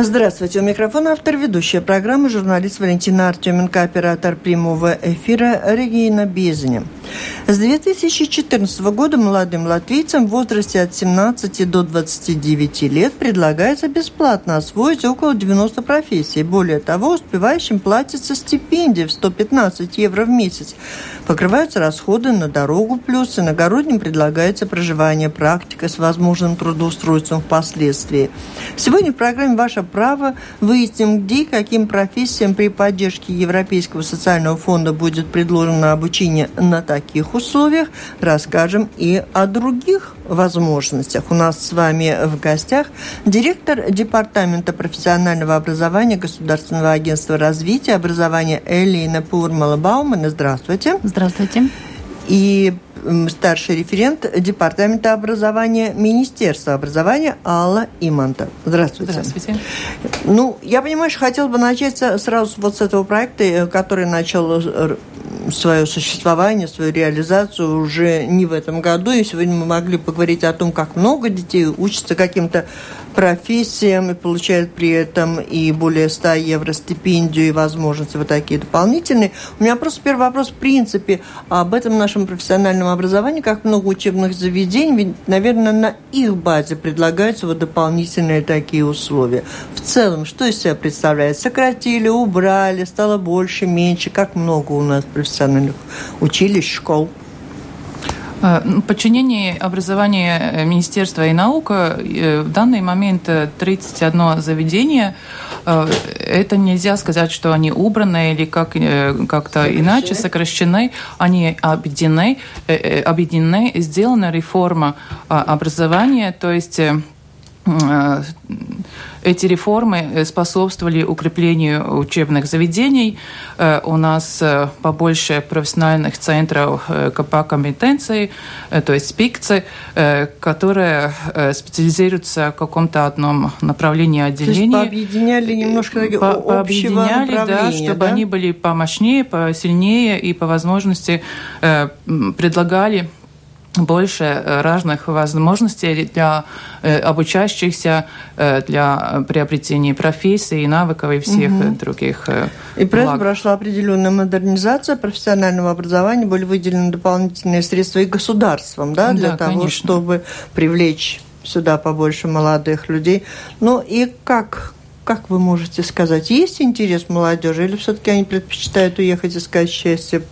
Здравствуйте. У микрофона автор ведущая программы журналист Валентина Артеменко, оператор прямого эфира Регина Безня. С 2014 года молодым латвийцам в возрасте от 17 до 29 лет предлагается бесплатно освоить около 90 профессий. Более того, успевающим платится стипендия в 115 евро в месяц. Покрываются расходы на дорогу, плюс иногородним предлагается проживание, практика с возможным трудоустройством впоследствии. Сегодня в программе «Ваше право» выясним, где и каким профессиям при поддержке Европейского социального фонда будет предложено обучение на таких условиях. Расскажем и о других возможностях. У нас с вами в гостях директор Департамента профессионального образования Государственного агентства развития образования Элина Пурмала-Баумана. Здравствуйте. Здравствуйте. И старший референт Департамента образования Министерства образования Алла Иманта. Здравствуйте. Здравствуйте. Ну, я понимаю, что хотел бы начать сразу вот с этого проекта, э, который начал э, свое существование, свою реализацию уже не в этом году. И сегодня мы могли поговорить о том, как много детей учатся каким-то профессиям и получают при этом и более 100 евро стипендию и возможности вот такие дополнительные. У меня просто первый вопрос в принципе об этом нашем профессиональном образовании, как много учебных заведений, ведь, наверное, на их базе предлагаются вот дополнительные такие условия. В целом, что из себя представляет? Сократили, убрали, стало больше, меньше? Как много у нас профессиональных училищ, школ? Э, ну, подчинение образования э, Министерства и наука э, в данный момент 31 заведение. Это нельзя сказать, что они убраны или как, как-то иначе сокращены. Они объединены, объединены, сделана реформа образования, то есть эти реформы э, способствовали укреплению учебных заведений. Э, у нас э, побольше профессиональных центров КП компетенции, то есть СПИКЦы, которые специализируются в каком-то одном направлении отделения. То есть пообъединяли немножко по пообъединяли, да, чтобы да? они были помощнее, посильнее и по возможности предлагали больше э, разных возможностей для э, обучающихся, э, для приобретения профессий, навыков и всех угу. других И благ. прошла определенная модернизация профессионального образования, были выделены дополнительные средства и государством, да, для да, того, конечно. чтобы привлечь сюда побольше молодых людей. Ну и как, как вы можете сказать, есть интерес молодежи или все-таки они предпочитают уехать искать счастье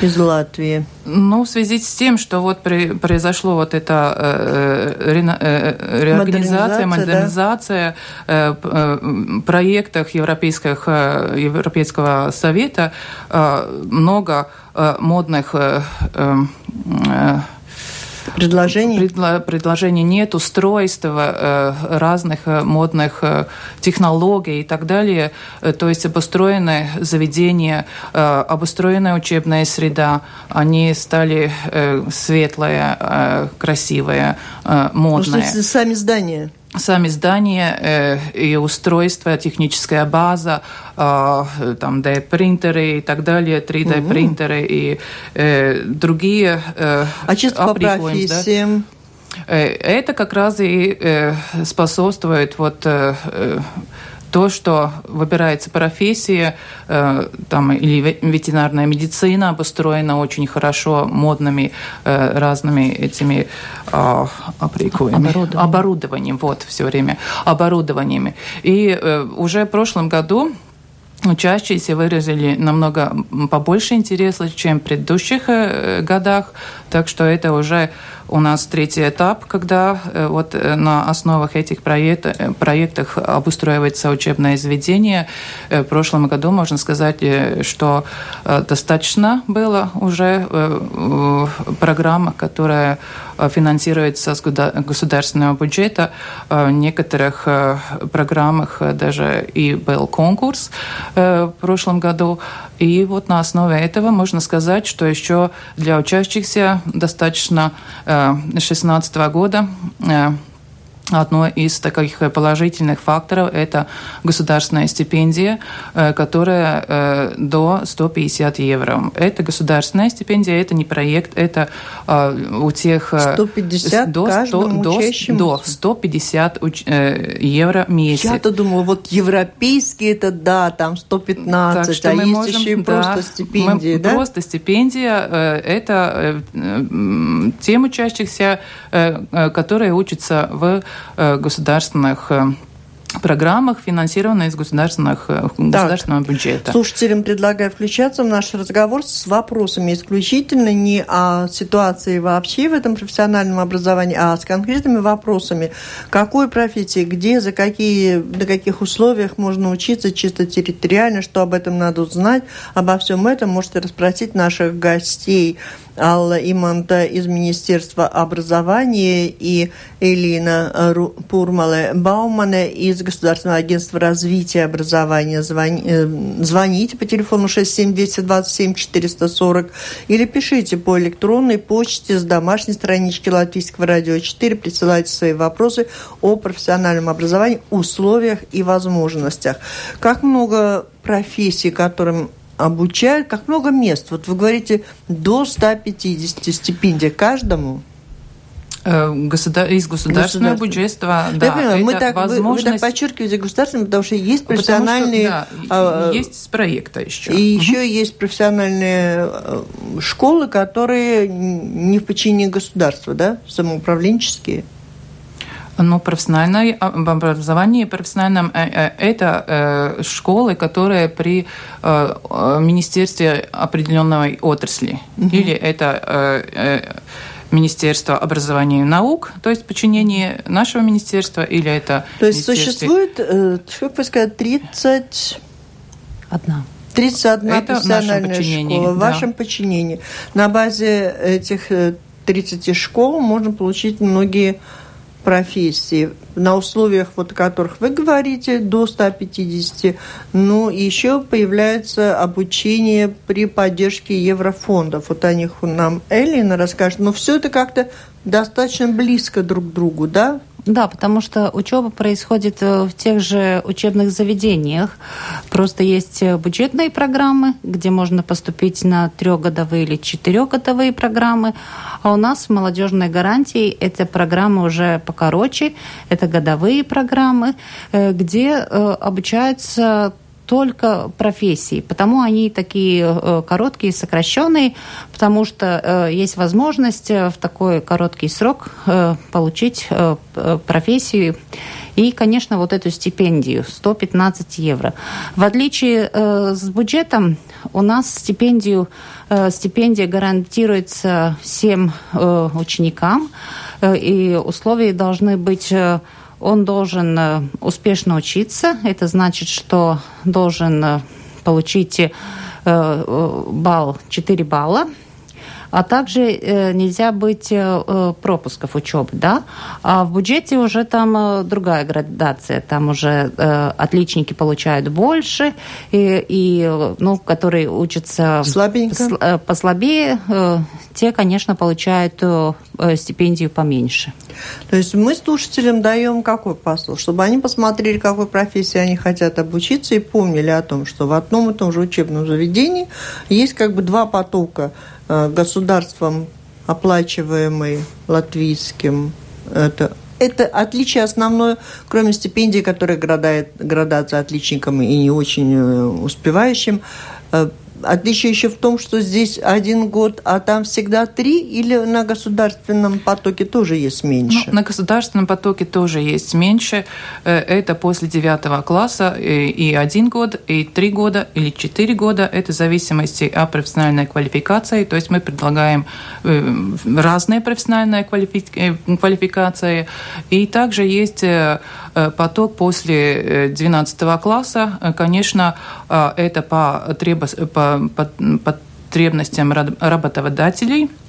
из Латвии? Ну, в связи с тем, что вот при, произошло вот эта э, э, э реорганизация, модернизация, да? э, э, проектах европейских, э, Европейского совета, э, много э, модных э, э, Предложений? Предло, предложений нет, устройства э, разных э, модных э, технологий и так далее. То есть обустроенное заведение, э, обустроенная учебная среда, они стали светлые, красивые, модные. Ну, сами здания? Сами здания э, и устройства, техническая база, э, там D-принтеры и так далее, 3D-принтеры угу. и э, другие э, А чисто по профессиям? Да? Э, это как раз и э, способствует вот э, то, что выбирается профессия, э, там, или ветеринарная медицина обустроена очень хорошо модными э, разными этими э, оборудованием. оборудованием, вот, все время, оборудованиями. И э, уже в прошлом году учащиеся выразили намного побольше интереса, чем в предыдущих годах, так что это уже у нас третий этап, когда э, вот э, на основах этих проект, э, проектов обустраивается учебное заведение. В прошлом году можно сказать, что достаточно было уже программа, которая финансируется с государственного бюджета. В некоторых программах даже и был конкурс в прошлом году. И вот на основе этого можно сказать, что еще для учащихся достаточно 2016 года Одно из таких положительных факторов – это государственная стипендия, э, которая э, до 150 евро. Это государственная стипендия, это не проект, это э, у тех… 150 до, каждому до, учащемуся? До 150 евро в месяц. Я-то думала, вот европейский это да, там 115, так что а мы есть можем, еще и да, просто стипендия, да? Просто стипендия – это тем учащихся, которые учатся в Э, государственных э, программах, финансированных из государственных, э, государственного бюджета. Слушателям предлагаю включаться в наш разговор с вопросами исключительно не о ситуации вообще в этом профессиональном образовании, а с конкретными вопросами. Какой профессии, где, за какие, на каких условиях можно учиться чисто территориально, что об этом надо узнать. Обо всем этом можете расспросить наших гостей. Алла Иманта из Министерства образования и Элина Пурмале Баумане из Государственного агентства развития образования. Звони, э, звоните по телефону 67227 440 или пишите по электронной почте с домашней странички Латвийского радио 4. Присылайте свои вопросы о профессиональном образовании, условиях и возможностях. Как много профессий, которым обучают, как много мест. Вот вы говорите, до 150 стипендий каждому. Э, государ... Из государственного бюджета, да, понимаю, мы так, возможность... вы, вы так подчеркиваете государственное, потому что есть профессиональные... Что, да, а, есть с проекта еще. И угу. еще есть профессиональные э, школы, которые не в подчинении государства, да, самоуправленческие. Ну, профессиональное образование профессиональном э, э, это э, школы, которые при министерстве определенной отрасли. Угу. Или это Министерство образования и наук, то есть подчинение нашего министерства, или это... То есть существует, как вы сказали, 30... Одна. 31 это профессиональная школа в да. вашем подчинении. На базе этих 30 школ можно получить многие профессии на условиях, вот о которых вы говорите, до 150. Ну, еще появляется обучение при поддержке еврофондов. Вот о них нам Эллина расскажет. Но все это как-то достаточно близко друг к другу, да? Да, потому что учеба происходит э, в тех же учебных заведениях. Просто есть э, бюджетные программы, где можно поступить на трехгодовые или четырехгодовые программы. А у нас в молодежной гарантии эти программы уже покороче. Это годовые программы, э, где обучаются только профессии. Потому они такие э, короткие, сокращенные, потому что э, есть возможность э, в такой короткий срок получить профессию и, конечно, вот эту стипендию 115 евро. В отличие с бюджетом, у нас стипендию, стипендия гарантируется всем ученикам, и условия должны быть он должен э, успешно учиться. Это значит, что должен э, получить э, балл 4 балла а также э, нельзя быть э, пропусков учебы, да. А в бюджете уже там э, другая градация, там уже э, отличники получают больше, и, и ну, которые учатся Слабенько. Э, послабее, э, те, конечно, получают э, стипендию поменьше. То есть мы слушателям даем какой посыл? Чтобы они посмотрели, какой профессии они хотят обучиться и помнили о том, что в одном и том же учебном заведении есть как бы два потока – Э, государством оплачиваемый латвийским. Это, это отличие основное, кроме стипендии, которая градает, градация отличникам и не очень э, успевающим. Э, Отличие еще в том, что здесь один год, а там всегда три, или на государственном потоке тоже есть меньше? Ну, на государственном потоке тоже есть меньше. Э, это после девятого класса и один год, и три года, или четыре года. Это в зависимости от профессиональной квалификации. То есть мы предлагаем э, разные профессиональные квалификации. И также есть э, поток после 12 класса. Конечно, это по, треб... по по потребностям работодателей Э,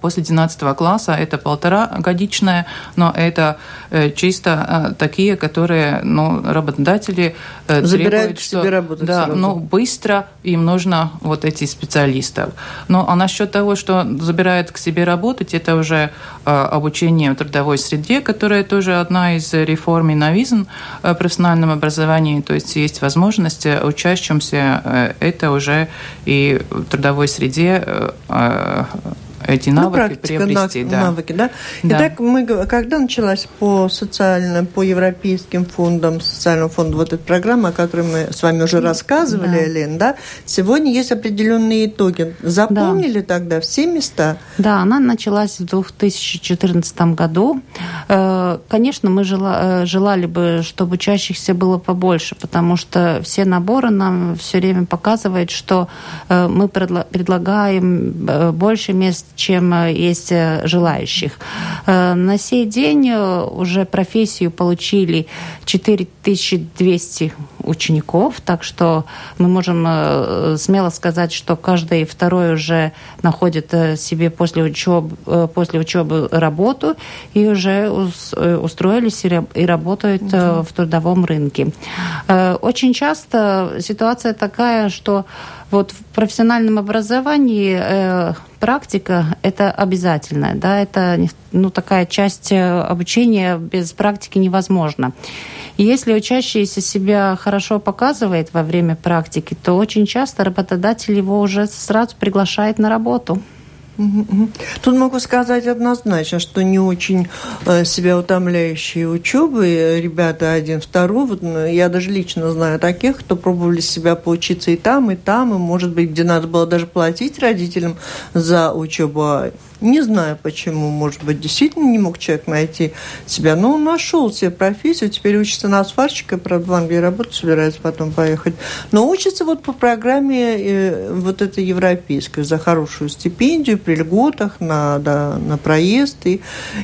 после 12 класса это полтора годичная, но это э, чисто э, такие, которые ну, работодатели Забирают требуют, к себе работать да, сразу. ну, быстро им нужно вот эти специалистов. Ну, а насчет того, что забирают к себе работать, это уже обучение в трудовой среде, которая тоже одна из реформ и новизн в профессиональном образовании, то есть есть возможность учащимся это уже и в трудовой среде эти навыки ну, практика, приобрести. да. Навыки, да? да. Итак, мы, когда началась по социальным, по европейским фондам, социальному фонду вот эта программа, о которой мы с вами уже рассказывали, да. Элен, да? Сегодня есть определенные итоги. Запомнили да. тогда все места? Да, она началась в 2014 году. Э, конечно, мы э, желали бы, чтобы учащихся было побольше, потому что все наборы нам все время показывают, что э, мы предлагаем больше мест чем э, есть э, желающих. Э, на сей день уже профессию получили 4200 учеников, так что мы можем смело сказать, что каждый второй уже находит себе после учебы, после учебы работу и уже устроились и работают mm-hmm. в трудовом рынке. Очень часто ситуация такая, что вот в профессиональном образовании практика это обязательная, да, это ну, такая часть э, обучения без практики невозможно. И если учащийся себя хорошо показывает во время практики, то очень часто работодатель его уже сразу приглашает на работу. Тут могу сказать однозначно, что не очень э, себя утомляющие учебы. Ребята один, второй. Вот, ну, я даже лично знаю таких, кто пробовали себя поучиться и там, и там, и, может быть, где надо было даже платить родителям за учебу. Не знаю почему, может быть, действительно не мог человек найти себя, но он нашел себе профессию, теперь учится на сварщика, правда, в Англии работать собирается потом поехать, но учится вот по программе э, вот этой европейской за хорошую стипендию, при льготах на, да, на проезд и,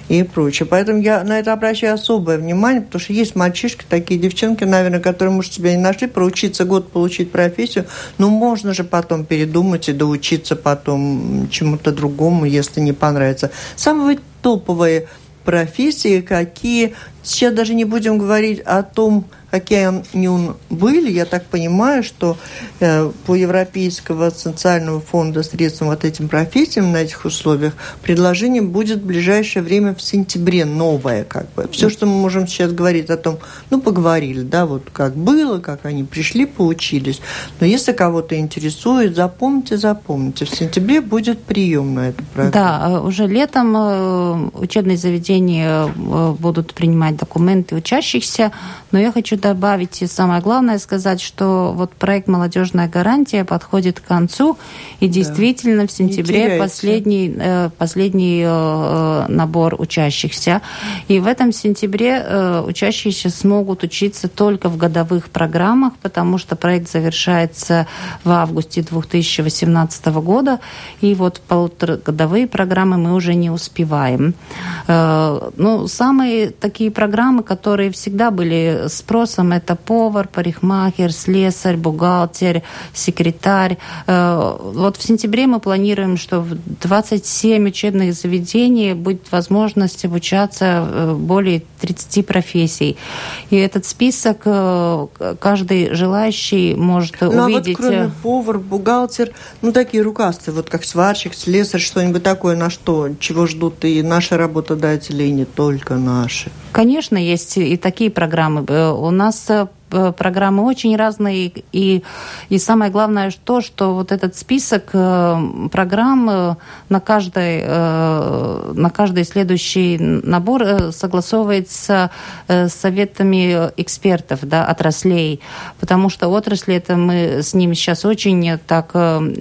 и прочее. Поэтому я на это обращаю особое внимание, потому что есть мальчишки, такие девчонки, наверное, которые, может, себя не нашли, проучиться год, получить профессию, но можно же потом передумать и доучиться потом чему-то другому, если не понравится. Самые топовые профессии, какие... Сейчас даже не будем говорить о том, какие они были, я так понимаю, что э, по Европейского социального фонда средством вот этим профессиям на этих условиях предложение будет в ближайшее время в сентябре новое, как бы. Все, что мы можем сейчас говорить о том, ну, поговорили, да, вот как было, как они пришли, поучились. Но если кого-то интересует, запомните, запомните, в сентябре будет прием на эту программу. Да, э, уже летом э, учебные заведения будут принимать документы учащихся, но я хочу добавить и самое главное сказать, что вот проект «Молодежная гарантия» подходит к концу, и действительно да. в сентябре последний, э, последний э, набор учащихся. И в этом сентябре э, учащиеся смогут учиться только в годовых программах, потому что проект завершается в августе 2018 года, и вот полуторагодовые программы мы уже не успеваем. Ну, самые такие программы, которые всегда были спрос вопросам. Это повар, парикмахер, слесарь, бухгалтер, секретарь. Э, вот в сентябре мы планируем, что в 27 учебных заведений будет возможность обучаться э, более 30 профессий. И этот список э, каждый желающий может ну, увидеть. А вот кроме повар, бухгалтер, ну такие рукастые, вот как сварщик, слесарь, что-нибудь такое, на что, чего ждут и наши работодатели, и не только наши. Конечно, есть и такие программы. У нас э, программы очень разные, и, и самое главное то, что вот этот список э, программ э, на каждый, на каждый следующий набор согласовывается с советами экспертов, да, отраслей, потому что отрасли, это мы с ними сейчас очень так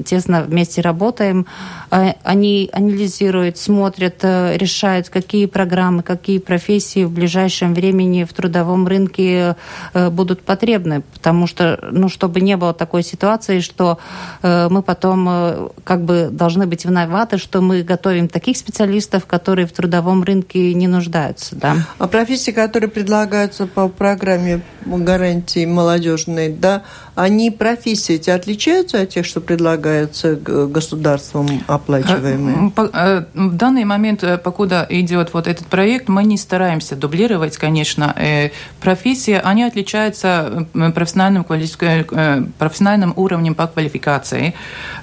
тесно вместе работаем, они анализируют, смотрят, решают, какие программы, какие профессии в ближайшем времени в трудовом рынке будут будут потребны, потому что, ну, чтобы не было такой ситуации, что э, мы потом э, как бы должны быть виноваты, что мы готовим таких специалистов, которые в трудовом рынке не нуждаются, да. А профессии, которые предлагаются по программе гарантии молодежной, да, они профессии эти отличаются от тех, что предлагаются государством оплачиваемые? Э, в данный момент, э, покуда идет вот этот проект, мы не стараемся дублировать, конечно, э, профессии. Они отличаются профессиональным, профессиональным уровнем по квалификации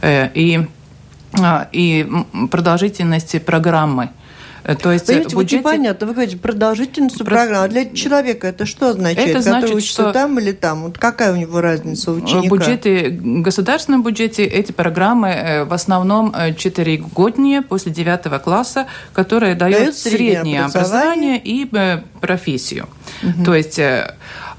и, и продолжительности программы. Э, то есть Понимаете, бюджете... вот непонятно, вы говорите, продолжительность Про... программы. А для человека это что означает? Это значит, который учится что... там или там? Вот какая у него разница у ученика? В бюджете, в государственном бюджете эти программы э, в основном 4 э, годнее после 9 класса, которые дают, дают среднее образование, образование и профессию. Угу. То есть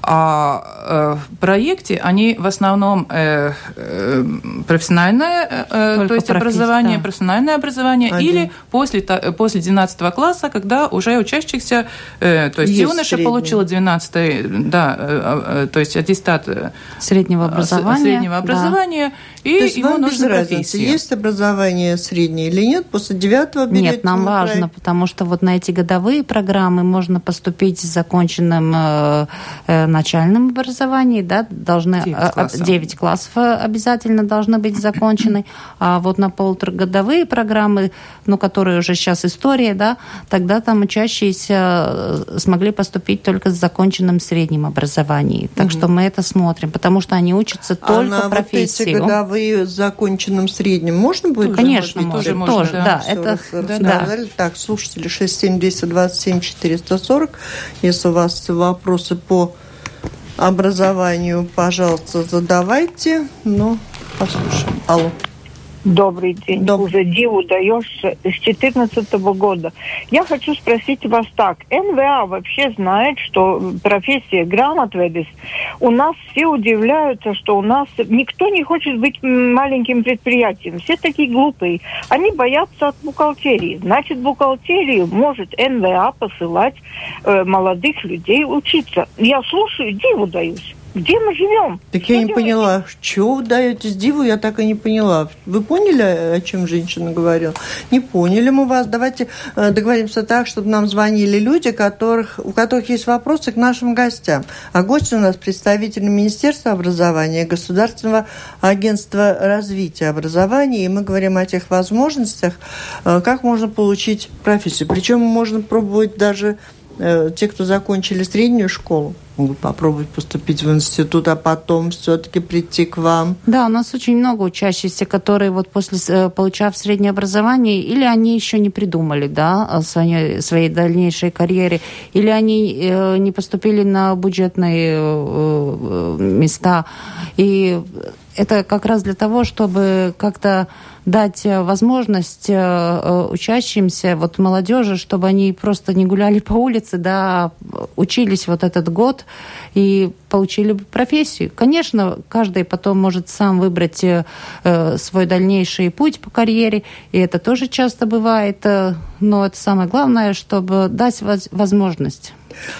а э, проекте они в основном э, э, профессиональное, э, то есть образование, да. профессиональное образование, Один. или после, после 12 класса, когда уже учащихся, э, то есть, есть юноша средний. получила 12 да, э, э, то есть аттестат э, среднего образования, среднего образования да и То есть ему без разницы, есть образование среднее или нет, после девятого берете Нет, нам важно, проект. потому что вот на эти годовые программы можно поступить с законченным э, начальным образованием, да, должны 9 э, классов. 9 классов э, обязательно должны быть закончены, а вот на полуторагодовые программы, ну, которые уже сейчас история, да, тогда там учащиеся э, смогли поступить только с законченным средним образованием. Так угу. что мы это смотрим, потому что они учатся а только на профессии. Вот эти вы с законченным средним можно будет? Конечно, можно, тоже, можно, тоже, да. да это, да, да. Так, слушатели 67227 440. Если у вас вопросы по образованию, пожалуйста, задавайте. Ну, послушаем. Алло. Добрый день. Доб... Уже диву даешь с 2014 года. Я хочу спросить вас так. НВА вообще знает, что профессия грамотведис. У нас все удивляются, что у нас никто не хочет быть маленьким предприятием. Все такие глупые. Они боятся от бухгалтерии. Значит, бухгалтерию может НВА посылать э, молодых людей учиться. Я слушаю, диву даюсь. Где мы живем? Так что я не делаете? поняла, что вы даетесь диву, я так и не поняла. Вы поняли, о чем женщина говорила? Не поняли мы вас. Давайте э, договоримся так, чтобы нам звонили люди, которых, у которых есть вопросы к нашим гостям. А гости у нас представители Министерства образования, Государственного агентства развития образования. И мы говорим о тех возможностях, э, как можно получить профессию. Причем можно пробовать даже те, кто закончили среднюю школу, могут попробовать поступить в институт, а потом все-таки прийти к вам. Да, у нас очень много учащихся, которые вот после, э, получав среднее образование, или они еще не придумали, да, своей, своей дальнейшей карьере, или они э, не поступили на бюджетные места. И это как раз для того, чтобы как-то дать э, возможность э, э, учащимся, вот молодежи, чтобы они просто не гуляли по улице, да, а учились вот этот год и получили профессию. Конечно, каждый потом может сам выбрать свой дальнейший путь по карьере, и это тоже часто бывает, но это самое главное, чтобы дать возможность.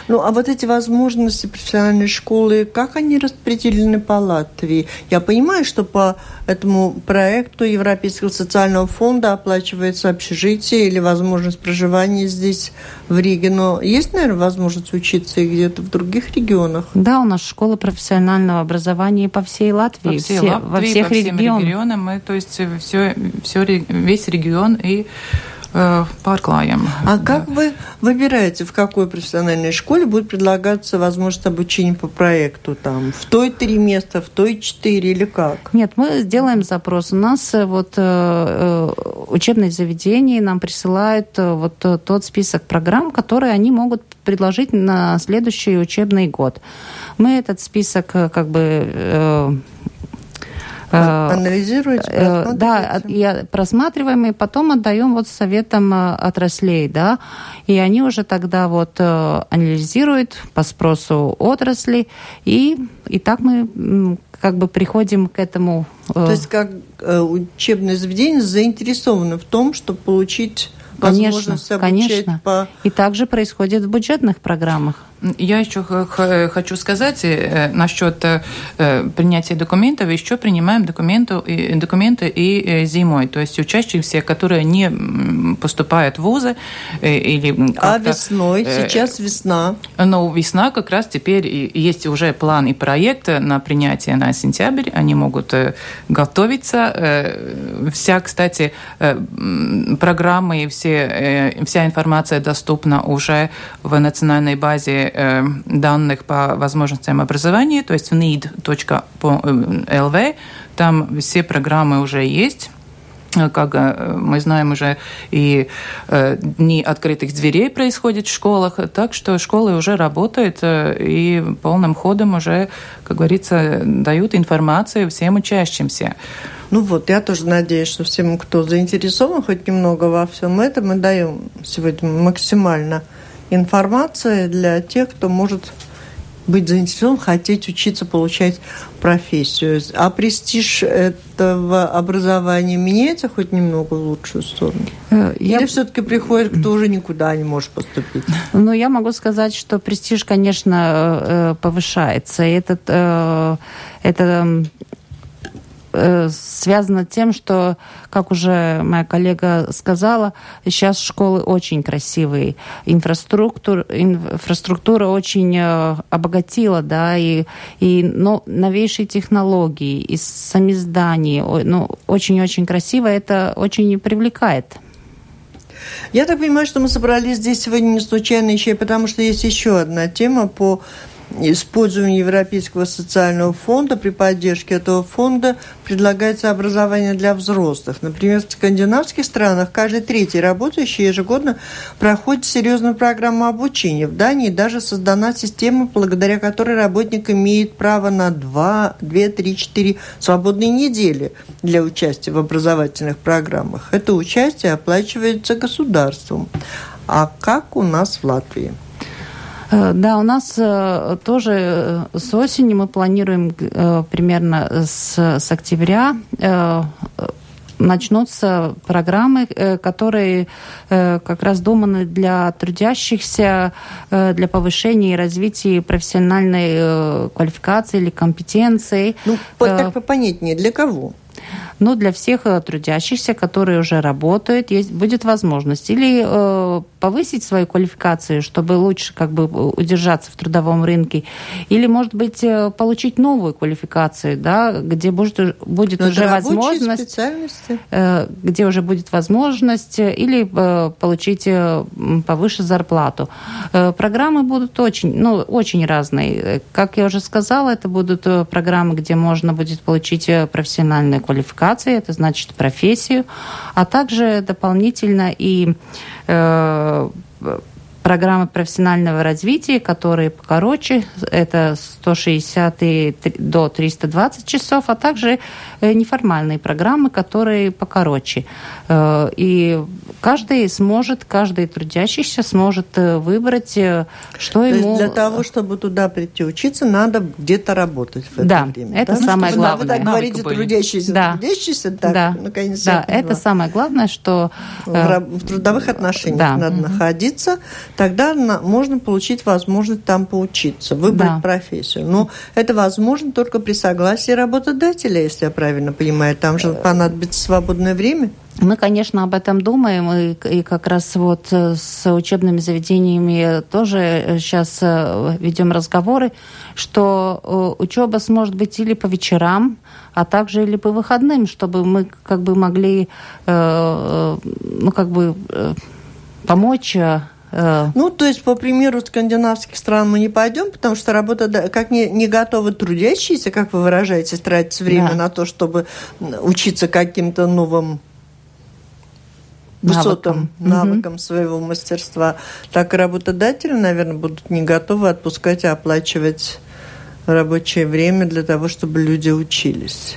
Ну, а вот эти возможности профессиональной школы, как они распределены по Латвии? Я понимаю, что по этому проекту Европейского социального фонда оплачивается общежитие или возможность проживания здесь, в Риге, но есть, наверное, возможность учиться и где-то в других регионах? Да, у нас школа профессионального образования по всей Латвии, по всей все, Латвии, во всех по регионах. регионам, мы, то есть все, все, весь регион и pārklājam. А как вы выбираете, в какой профессиональной школе будет предлагаться возможность обучения по проекту? Там, в той три места, в той четыре или как? Нет, мы сделаем запрос. У нас э, вот э, учебные заведения нам присылают э, вот тот список программ, которые они могут предложить на следующий учебный год. Мы этот список как бы Э, Анализируете, э, Да, я просматриваем и потом отдаем вот советам э, отраслей, да, и они уже тогда вот анализируют по спросу отрасли, и, и так мы как бы приходим к этому. То есть как учебное заведение заинтересовано в том, чтобы получить Конечно, конечно. По... И также происходит в бюджетных программах. Я еще хочу сказать э, насчет э, принятия документов. Еще принимаем документы, документы и зимой. То есть учащиеся, которые не поступают в вузы или А весной? Сейчас весна. Ну, весна как раз теперь есть уже план и проект на принятие на сентябрь. Они могут готовиться. Вся, кстати, программы и все, вся информация доступна уже в национальной базе э, данных по возможностям образования, то есть в need.lv. Там все программы уже есть как э, мы знаем, уже и э, дни открытых дверей происходят в школах, так что школы уже работают и полным ходом уже, как говорится, дают информацию всем учащимся. Ну вот, я тоже надеюсь, что всем, кто заинтересован хоть немного во всем этом, мы даем сегодня максимально информация для тех, кто может быть заинтересован, хотеть учиться, получать профессию. А престиж этого образования меняется хоть немного в лучшую сторону? Э, я... Или все-таки приходит, кто уже никуда не может поступить? Ну, я могу сказать, что престиж, конечно, э, повышается. И этот, э, это Э, связано тем, что, как уже моя коллега сказала, сейчас школы очень красивые, инфраструктура, инфраструктура очень э, обогатила, да, и, и но, новейшие технологии, и сами здания, ну, очень-очень красиво, это очень привлекает. Я так понимаю, что мы собрались здесь сегодня не случайно еще потому, что есть еще одна тема по использованию Европейского социального фонда. При поддержке этого фонда предлагается образование для взрослых. Например, в скандинавских странах каждый третий работающий ежегодно проходит серьезную программу обучения. В Дании даже создана система, благодаря которой работник имеет право на 2, 2 3, 4 свободные недели для участия в образовательных программах. Это участие оплачивается государством. А как у нас в Латвии? Э, да, у нас э, тоже э, с осени мы планируем примерно с, с октября начнутся программы, которые как раз думаны для трудящихся, для повышения и развития профессиональной квалификации или компетенции. Ну, так попонятнее, для кого? Но для всех э, трудящихся, которые уже работают, есть, будет возможность или э, повысить свою квалификацию, чтобы лучше как бы удержаться в трудовом рынке, или, может быть, э, получить новую квалификацию, да, где будет, будет но уже возможность, э, где уже будет возможность э, или э, получить э, повыше зарплату. Э, программы будут очень, ну, очень разные. Как я уже сказала, это будут программы, где можно будет получить профессиональную квалификации, это значит профессию, а также дополнительно и э, программы профессионального развития, которые покороче, это 160 до 320 часов, а также э, неформальные программы, которые покороче. Э, и каждый сможет, каждый трудящийся сможет э, выбрать, что То ему... для того, чтобы туда прийти учиться, надо где-то работать в это да, время. это да? самое главное. Вы так говорите, трудящийся, да. трудящийся, так, да. наконец Да, это самое главное, что... В, в трудовых отношениях да. надо угу. находиться, тогда на, можно получить возможность там поучиться, выбрать да. профессию. Но это возможно только при согласии работодателя, если я правильно понимаю. Там же понадобится свободное время. Мы, конечно, об этом думаем, и, и как раз вот э, с учебными заведениями тоже сейчас э, э, ведем разговоры, что учеба сможет быть или по вечерам, а также или по выходным, чтобы мы как бы могли, ну, как бы помочь ну, то есть, по примеру скандинавских стран мы не пойдем, потому что работа, как не, не готовы трудящиеся, как вы выражаете, тратить время да. на то, чтобы учиться каким-то новым высотам, навыкам, навыкам угу. своего мастерства, так и работодатели, наверное, будут не готовы отпускать и оплачивать рабочее время для того, чтобы люди учились.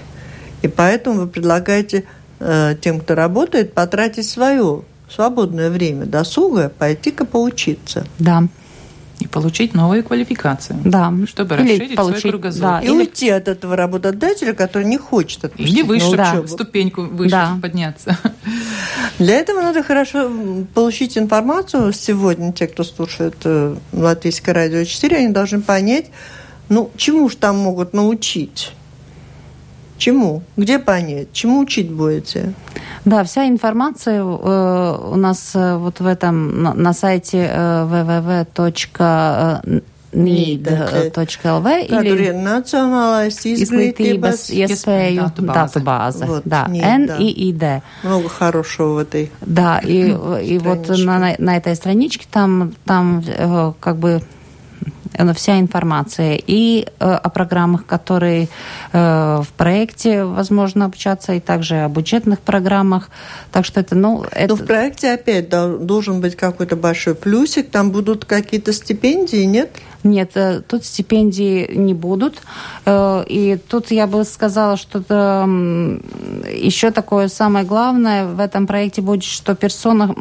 И поэтому вы предлагаете э, тем, кто работает, потратить свое свободное время досуга, пойти-ка поучиться. Да. И получить новую квалификацию. Да. Чтобы или расширить получить, свой кругозор. Да, и или... уйти от этого работодателя, который не хочет отпустить Или выше, да. ступеньку выше да. подняться. Для этого надо хорошо получить информацию сегодня. Те, кто слушает э, Латвийское радио 4, они должны понять, ну, чему же там могут научить. Чему? Где понять? Чему учить будете? Да, вся информация э, у нас э, вот в этом на, на сайте э, www.need.lv или Национālais izglītības iespēju датабаза. Вот, да, N и ID. Много хорошего в этой Да, и, и вот на, на этой страничке там, там как бы вся информация и э, о программах, которые э, в проекте возможно обучаться, и также о бюджетных программах. Так что это, ну... Это... Но в проекте опять должен быть какой-то большой плюсик, там будут какие-то стипендии, нет? Нет, э, тут стипендии не будут. И тут я бы сказала, что еще такое самое главное в этом проекте будет, что персона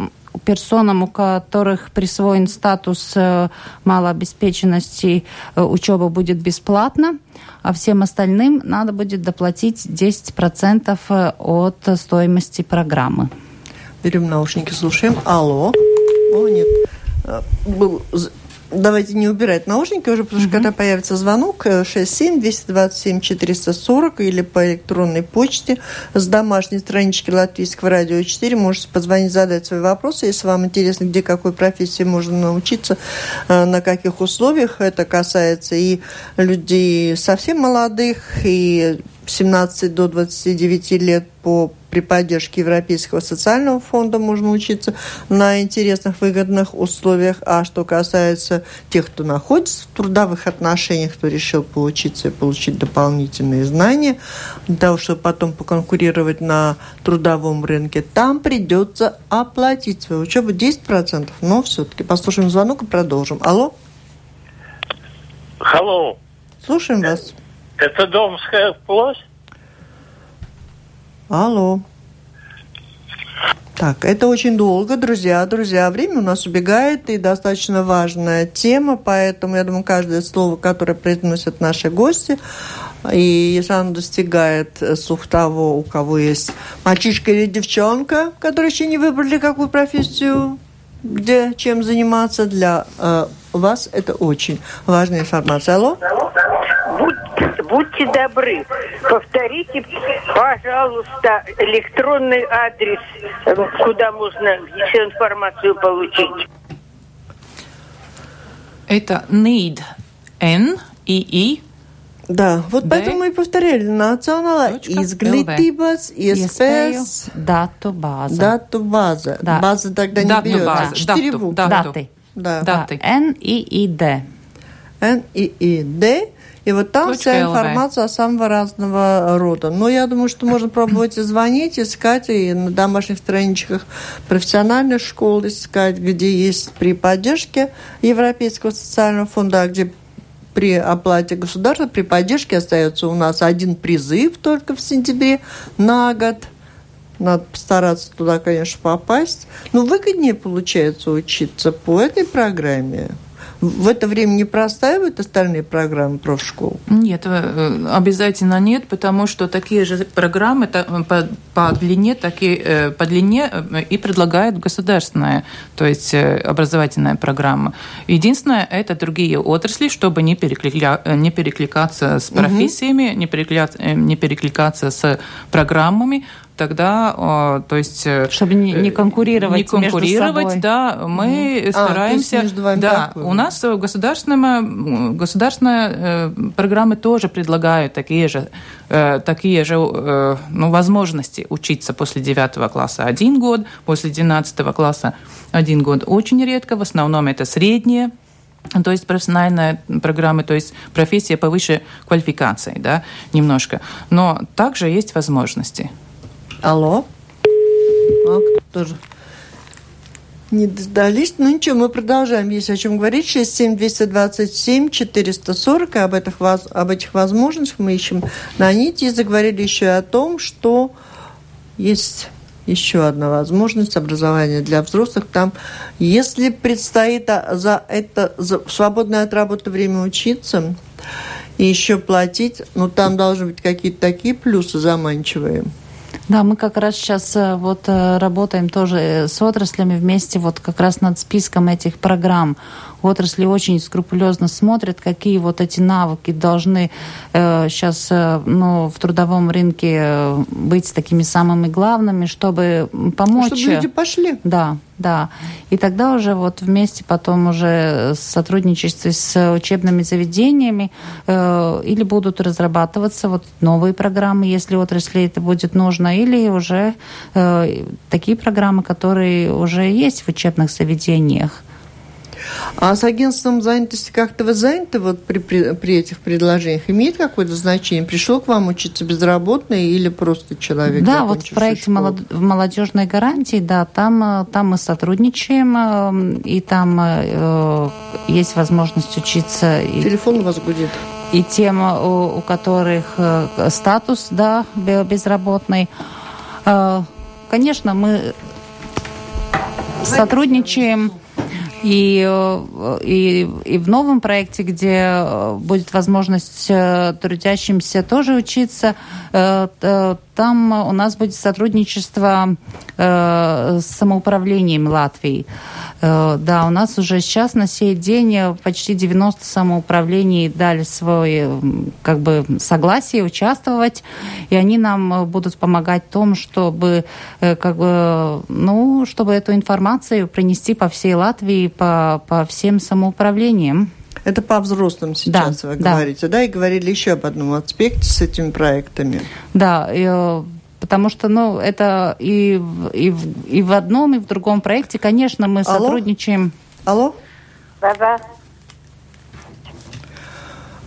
персонам, у которых присвоен статус э, малообеспеченности, э, учеба будет бесплатна, а всем остальным надо будет доплатить 10% э, от стоимости программы. Берем наушники, слушаем. Алло. О, нет. Был давайте не убирать наушники уже, потому что когда появится звонок 67 227 440 или по электронной почте с домашней странички Латвийского радио 4 можете позвонить, задать свои вопросы, если вам интересно, где какой профессии можно научиться, э, на каких условиях. Это касается и людей совсем молодых, и 17 до 29 лет по, при поддержке Европейского социального фонда можно учиться на интересных, выгодных условиях. А что касается тех, кто находится в трудовых отношениях, кто решил поучиться и получить дополнительные знания, для того, чтобы потом поконкурировать на трудовом рынке, там придется оплатить свою учебу 10%. Но все-таки послушаем звонок и продолжим. Алло? Алло. Слушаем вас. Это Домская площадь? Алло. Так, это очень долго, друзья, друзья. Время у нас убегает, и достаточно важная тема, поэтому я думаю, каждое слово, которое произносят наши гости, и если оно достигает слух того, у кого есть мальчишка или девчонка, которые еще не выбрали какую профессию, где чем заниматься, для э, вас это очень важная информация. Алло? Будь, будьте добры, повторите, пожалуйста, электронный адрес, куда можно всю информацию получить. Это need n и и да, вот D. поэтому мы и повторяли. Национālā izglītības iespējas дату база. Дату база. Да. База тогда не дату берется. База. Четыре буквы. Даты. Да. Даты. Н и И Д. Н и И Д. И вот там Точка вся информация самого разного рода. Но я думаю, что можно пробовать звонить, искать и на домашних страничках профессиональных школ искать, где есть при поддержке Европейского социального фонда, а где при оплате государства, при поддержке остается у нас один призыв только в сентябре на год. Надо постараться туда, конечно, попасть. Но выгоднее получается учиться по этой программе в это время не простаивают остальные программы профшкол? Нет, э, обязательно нет, потому что такие же программы по, по длине, такие, э, по длине э, и предлагает государственная, то есть образовательная программа. Единственное, это другие отрасли, чтобы не, перекликля, не перекликаться с профессиями, угу. не, перекликаться, не перекликаться с программами, тогда, то есть... Э, Чтобы не, не конкурировать Не конкурировать, между собой. да, мы mm. стараемся... А, между вами да, у нас государственная, государственная программы тоже предлагают такие же, э, такие же ну, возможности учиться после 9 класса один год, после 12 класса один год. Очень редко, в основном это средние то есть профессиональные программы, то есть профессия повыше квалификации, да, немножко. Но также есть возможности. Алло. А, тоже не дождались. Ну ничего, мы продолжаем, есть о чем говорить. 67 227 440. Об этих, об этих возможностях мы ищем на нити. И заговорили еще о том, что есть еще одна возможность образования для взрослых. Там, если предстоит а, за это за свободное от работы время учиться и еще платить, ну там должны быть какие-то такие плюсы заманчивые. Да, мы как раз сейчас э, вот э, работаем тоже с отраслями вместе вот как раз над списком этих программ отрасли очень скрупулезно смотрят, какие вот эти навыки должны э, сейчас э, ну, в трудовом рынке э, быть такими самыми главными, чтобы помочь. Чтобы люди пошли. Да, да. И тогда уже вот вместе потом уже сотрудничестве с учебными заведениями э, или будут разрабатываться вот новые программы, если отрасли это будет нужно, или уже э, такие программы, которые уже есть в учебных заведениях. А с агентством занятости как-то вы заняты вот при, при, при этих предложениях? Имеет какое-то значение? Пришел к вам учиться безработный или просто человек? Да, вот в проекте школу? молодежной гарантии, да, там, э, там мы сотрудничаем, э, и там э, есть возможность учиться. Телефон у вас гудит. И тем, у, у которых э, статус, да, безработный. Э, конечно, мы сотрудничаем. И, э, и, и в новом проекте, где э, будет возможность э, трудящимся тоже учиться, там у нас будет сотрудничество с самоуправлением Латвии. Да, у нас уже сейчас на сей день почти 90 самоуправлений дали свое как бы согласие участвовать, и они нам будут помогать в том, чтобы как бы, ну, чтобы эту информацию принести по всей Латвии, по, по всем самоуправлениям. Это по взрослым сейчас да, вы да. говорите, да? И говорили еще об одном аспекте с этими проектами. Да, и, э, потому что, ну, это и, и, и в одном, и в другом проекте, конечно, мы Алло? сотрудничаем. Алло? Да-да.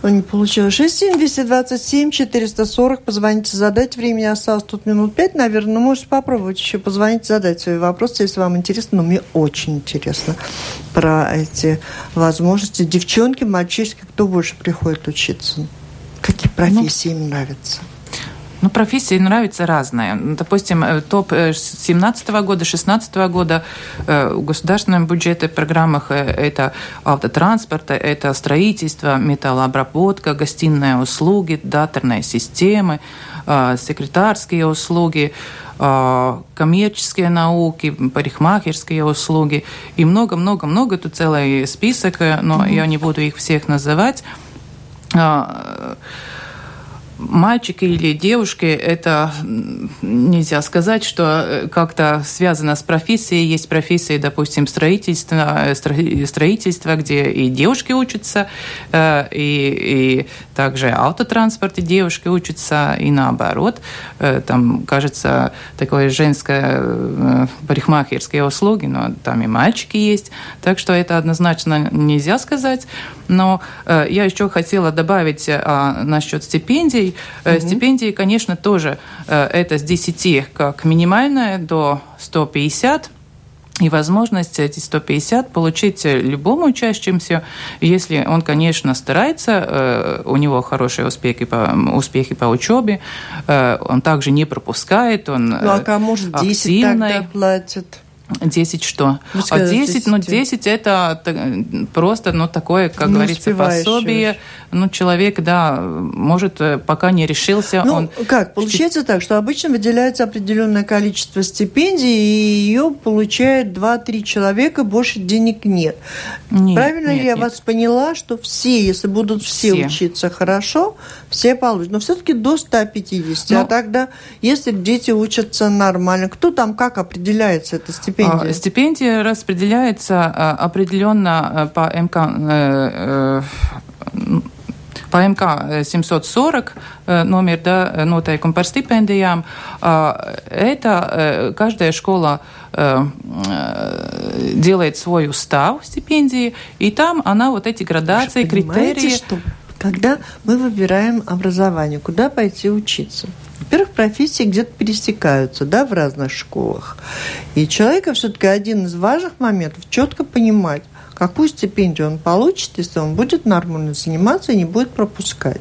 Ну, не получилось. 67 440. Позвоните, задать. Времени осталось тут минут пять, наверное. Ну, можете попробовать еще позвонить, задать свои вопросы, если вам интересно. Но мне очень интересно про эти возможности. Девчонки, мальчишки, кто больше приходит учиться? Какие профессии ну, им нравятся? Ну, профессии нравятся разные. Допустим, э, топ 17 -го года, 16 -го года э, в государственном бюджете программах э, это автотранспорт, это строительство, металлообработка, гостиные услуги, даторные системы, секретарские услуги, коммерческие науки, парикмахерские услуги и много-много-много. Тут целый список, но mm-hmm. я не буду их всех называть мальчики или девушки, это нельзя сказать, что э, как-то связано с профессией. Есть профессии, допустим, строительство, э, строительство где и девушки учатся, э, и, и также автотранспорте девушки учатся, и наоборот. Там, кажется, такое женское парикмахерские услуги, но там и мальчики есть. Так что это однозначно нельзя сказать. Но я еще хотела добавить насчет стипендий. Угу. Стипендии, конечно, тоже э, это с 10 как минимальная до 150 и возможность эти 150 получить любому учащимся, если он, конечно, старается, э, у него хорошие успехи по, успехи по учебе, он также не пропускает, он Ну, а кому же 10 активный. тогда платят? 10 что? а 10, ну 10 это просто, ну такое, как ну, говорится, пособие. Ну человек, да, может, э, пока не решился. Ну он... как, получается так, что обычно выделяется определенное количество стипендий, и ее получает 2-3 человека, больше денег нет. нет Правильно нет, ли я нет. вас поняла, что все, если будут все, все. учиться хорошо, все получат. Но все-таки до 150. Ну, а тогда, если дети учатся нормально, кто там как определяется эта стипендия? Стипендия? Стипендия распределяется определенно по МК по МК 740 номер да, noteikumi par стипендиям. Это каждая школа делает свой устав стипендии, и там она вот эти градации, критерии... Что когда мы выбираем образование, куда пойти учиться? Во-первых, профессии где-то пересекаются, да, в разных школах. И человека все-таки один из важных моментов четко понимать, какую стипендию он получит, если он будет нормально заниматься и не будет пропускать.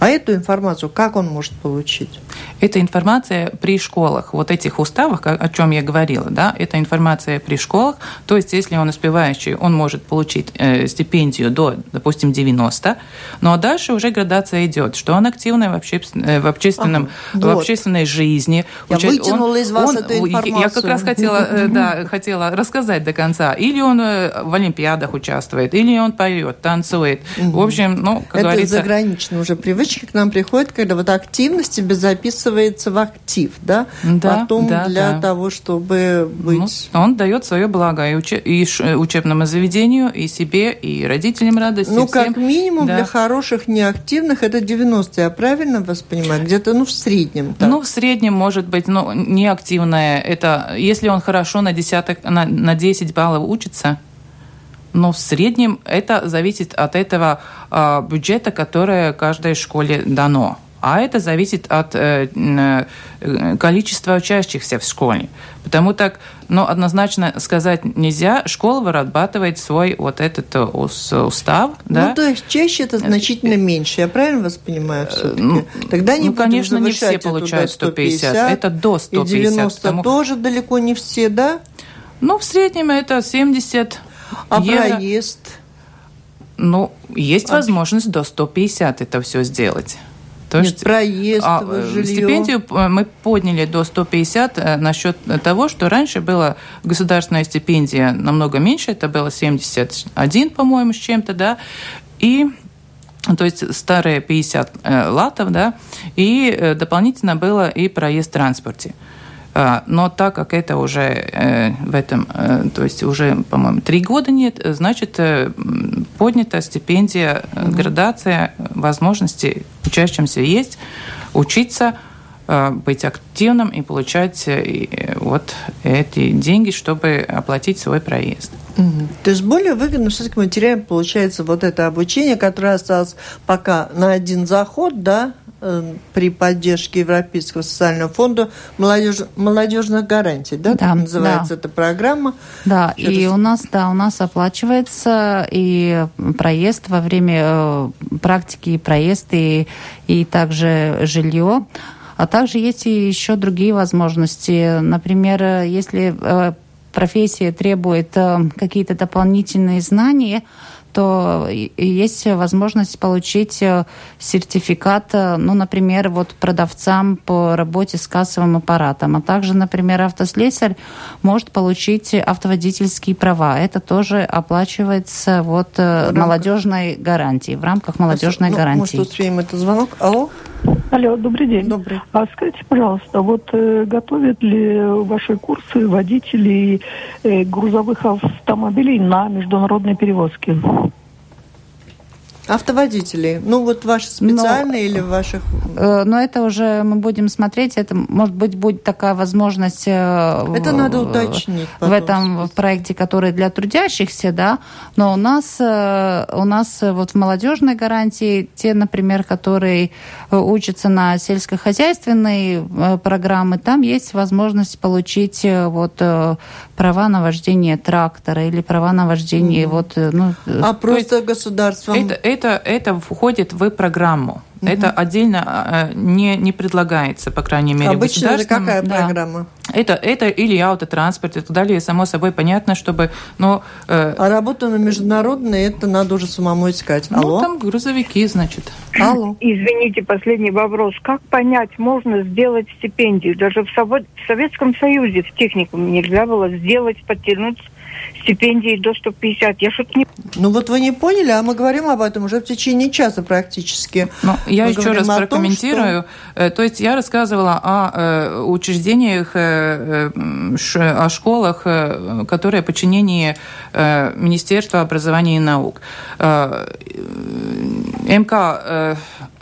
А эту информацию как он может получить? Эта информация при школах, вот этих уставах, о чем я говорила, да, это информация при школах, то есть если он успевающий, он может получить э, стипендию до, допустим, 90, ну а дальше уже градация идет, что он активный в, обществ... Э, в, общественном, ага, в общественной жизни. Я Уча... вытянула он, из вас он, эту информацию. Я как раз хотела, э, да, хотела рассказать до конца. Или он э, в олимпиадах участвует, или он поет, танцует. В общем, ну, как это говорится... заграничные уже привычки к нам приходят, когда вот активность тебе записывается в актив, да? Да, Потом да, для да. того, чтобы быть... Ну, он дает свое благо и, уч... и учебному заведению, и себе, и родителям радости. Ну, всем. как минимум, да. для хороших неактивных это 90 я правильно воспринимаю? Где-то, ну, в среднем. Так. Ну, в среднем, может быть, ну, неактивное. Это если он хорошо на, десяток, на, на 10 баллов учится, но в среднем это зависит от этого э, бюджета, которое каждой школе дано. А это зависит от э, э, количества учащихся в школе. Потому так, ну, однозначно сказать нельзя, школа вырабатывает свой вот этот э, устав. Ну, да? то есть чаще это значительно меньше, я правильно вас понимаю все-таки? Ну, Тогда не ну конечно, не все получают 150, 150, это до 150. И 90 потому... тоже далеко не все, да? Ну, в среднем это 70 А евро. проезд? Ну, есть а... возможность до 150 это все сделать. То Нет, есть, проезд, а, жилье. Стипендию мы подняли до 150 э, насчет того, что раньше была государственная стипендия намного меньше, это было 71, по-моему, с чем-то, да, и то есть старые 50 э, латов, да, и э, дополнительно было и проезд в транспорте. А, но так как это уже э, в этом, э, то есть уже, по-моему, три года нет, значит, э, поднята стипендия, градация, возможности учащимся есть, учиться, быть активным и получать вот эти деньги, чтобы оплатить свой проезд. То есть более выгодно все-таки мы теряем, получается, вот это обучение, которое осталось пока на один заход, да, Э, при поддержке Европейского социального фонда молодежь, молодежных гарантий, да, да так называется да. эта программа. Да, Еще и у нас, да, у нас оплачивается и проезд во время э, практики, и проезд, и, и также жилье. А также есть и еще другие возможности. Например, если э, профессия требует какие-то дополнительные знания, то есть возможность получить э, сертификат, э, ну, например, вот продавцам по работе с кассовым аппаратом, а также, например, автослесарь может получить автоводительские права. Это тоже оплачивается вот э, молодежной гарантии, в рамках молодежной ну, гарантии. Может, успеем это звонок? Алло? Алло, добрый день. Добрый. А скажите, пожалуйста, вот э, готовят ли ваши курсы водителей э, грузовых автомобилей на международные перевозки? Автоводителей. Ну, вот ваши специальные но, или ваших... Э, но это уже мы будем смотреть. Это, может быть, будет такая возможность... Э, это в, надо уточнить. В этом в проекте, который для трудящихся, да. Но у нас, э, у нас вот в молодежной гарантии те, например, которые учатся на сельскохозяйственной программы, там есть возможность получить вот права на вождение трактора или права на вождение mm. вот... Ну, а просто государством... Это, это, это входит в программу. Угу. Это отдельно а, не, не предлагается, по крайней мере, Обычно же какая да. программа? Это, это или автотранспорт и так далее. Само собой понятно, чтобы... Но, э... А работа на международной, это надо уже самому искать. Ну, Алло? Ну, там грузовики, значит. Алло. Извините, последний вопрос. Как понять, можно сделать стипендию? Даже в, Советском Союзе в техникуме нельзя было сделать, подтянуть стипендии до 150. Я что-то не... Ну вот вы не поняли, а мы говорим об этом уже в течение часа практически. Ну, я мы еще раз прокомментирую. Том, что... Э, то есть я рассказывала о э, учреждениях, э, о школах, которые подчинение Министерства образования и наук. МК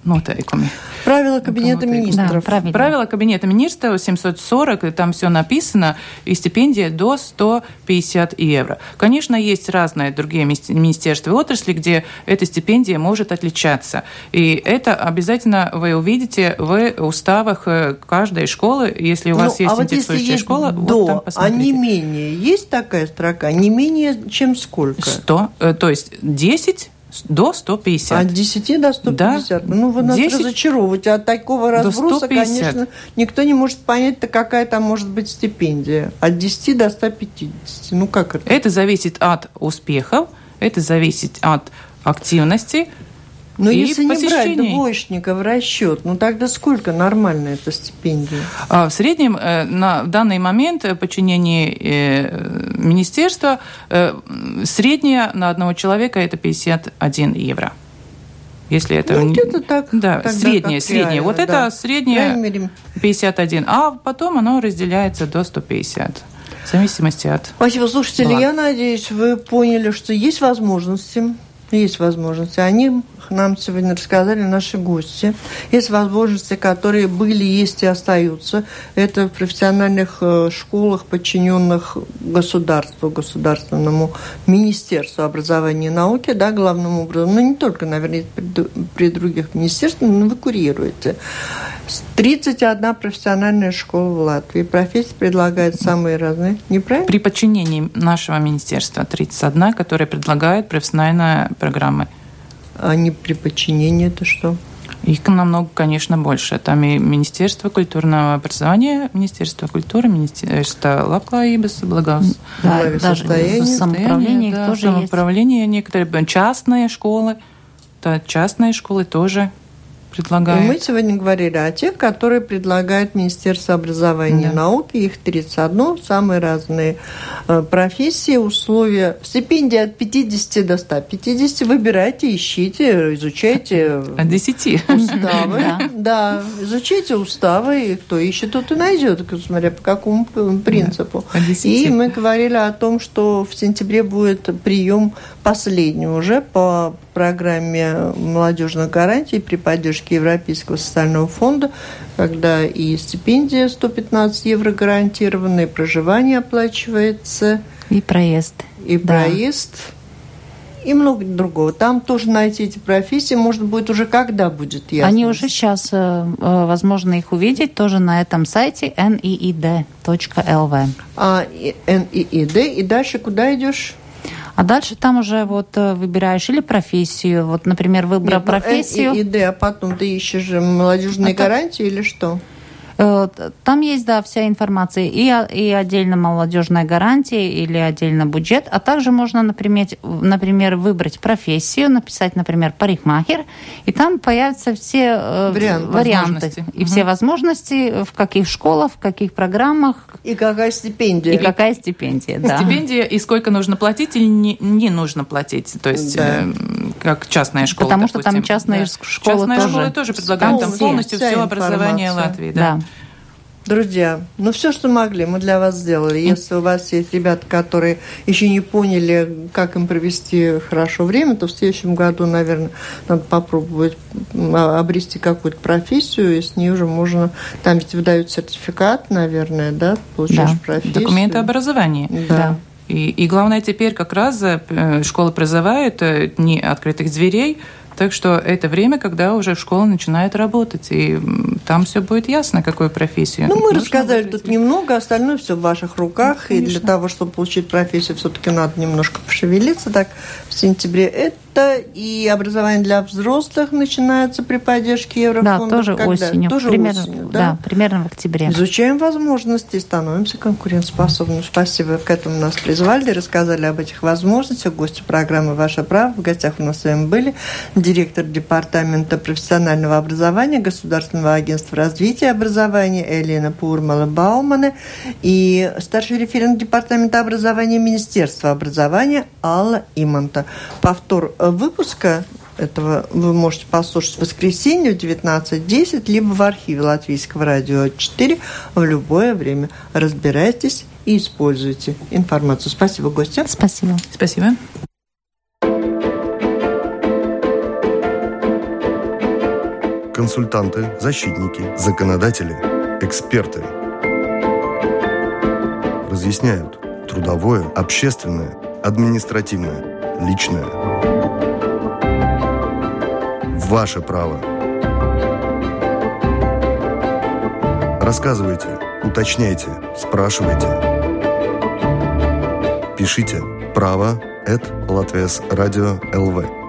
noteikumi. Правила Кабинета министров. Да, правила Кабинета министров 740, и там все написано, и стипендия до 150 евро. Конечно, есть разные другие министерства и отрасли, где эта стипендия может отличаться. И это обязательно вы увидите в уставах э, каждой школы, если у вас ну, есть а интересующая вот есть школа. До, вот там а не менее, есть такая строка? Не менее, чем сколько? 100, э, то есть 10 до 150. От 10 до 150? Да. Ну, вы нас 10... разочаровываете. От такого разброса, конечно, никто не может понять-то, какая там может быть стипендия. От 10 до 150. Ну, как это? Это зависит от успехов, это зависит от активности, но и если посещений. не брать двоечника в расчет, ну тогда сколько нормально эта стипендия? А, в среднем э, на данный момент подчинение э, министерства э, средняя на одного человека это 51 евро. Если это... Ну, где-то так. Да, средняя, средняя. Вот да. это средняя 51. А потом оно разделяется до 150. В зависимости от... Спасибо. Слушатели, благ. я надеюсь, вы поняли, что есть возможности есть возможности. Они нам сегодня рассказали наши гости. Есть возможности, которые были, есть и остаются. Это в профессиональных э, школах, подчиненных государству, государственному министерству образования и науки, да, главным образом. Но не только, наверное, при других министерствах, но вы курируете. 31 профессиональная школа в Латвии. Профессии предлагают самые разные. Неправильно? При подчинении нашего министерства 31, которая предлагает профессиональные программы. А не при подчинении это что? Их намного, конечно, больше. Там и Министерство культурного образования, Министерство культуры, Министерство лабклājības, благос... Да, даже самоуправление да, тоже самоуправление есть. некоторые, частные школы, да, частные школы тоже предлагает. И мы сегодня говорили о тех, которые предлагают Министерство образования да. и науки. Их 31, самые разные э, профессии, условия. Стипендии от 50 до 150. Выбирайте, ищите, изучайте. От 10. Уставы. Да, изучайте уставы. И кто ищет, тот и найдет, смотря по какому принципу. И мы говорили о том, что в сентябре будет прием последний уже по программе молодежных гарантий при поддержке Европейского социального фонда, когда и стипендия 115 евро гарантирована, и проживание оплачивается. И проезд. И да. проезд. И много другого. Там тоже найти эти профессии, может быть, уже когда будет ясно. Они уже сейчас, э, э, возможно, их увидеть тоже на этом сайте need.lv. А, NEED, и дальше куда идешь? А дальше там уже вот э, выбираешь или профессию, вот, например, выбрал Нет, профессию. Ну, и, и, а потом ты ищешь молодежные а гарантии или что? Э, там есть, да, вся информация и, и отдельно молодежная гарантия или отдельно бюджет, а также можно, например, например выбрать профессию, написать, например, парикмахер, и там появятся все э, Вариант, варианты и угу. все возможности, в каких школах, в каких программах. И какая стипендия. И какая стипендия, да. Стипендия и сколько нужно платить или не, не нужно платить, то есть да. э, как частная школа, Потому допустим. что там частные да. школы Частная тоже. школа тоже предлагают там, там полностью все образование Латвии. Да. да. Друзья, ну все, что могли, мы для вас сделали. Если у вас есть ребята, которые еще не поняли, как им провести хорошо время, то в следующем году, наверное, надо попробовать обрести какую-то профессию, и с ней уже можно... Там ведь выдают сертификат, наверное, да? Получаешь да. профессию. Документы образования. Да. да. И, и главное теперь как раз э, школа призывает э, не открытых дверей, так что это время, когда уже школа начинает работать, и там все будет ясно, какую профессию. Ну, мы рассказали выбрать. тут немного, остальное все в ваших руках, ну, и для того, чтобы получить профессию, все-таки надо немножко пошевелиться. Так, в сентябре это это и образование для взрослых начинается при поддержке Еврофонда. Да, тоже Когда? осенью. Тоже примерно, осенью, да? да, примерно в октябре. Изучаем возможности, становимся конкурентоспособными. Спасибо, к этому нас призвали, рассказали об этих возможностях. Гости программы «Ваше право». В гостях у нас с вами были директор Департамента профессионального образования Государственного агентства развития образования Элина Пурмала-Баумана и старший референт Департамента образования Министерства образования Алла Имонта. Повтор выпуска этого вы можете послушать в воскресенье в 19.10, либо в архиве Латвийского радио 4 в любое время. Разбирайтесь и используйте информацию. Спасибо, гостя. Спасибо. Спасибо. Консультанты, защитники, законодатели, эксперты разъясняют трудовое, общественное, административное, личное – Ваше право. Рассказывайте, уточняйте, спрашивайте. Пишите право at Латвес Радио ЛВ.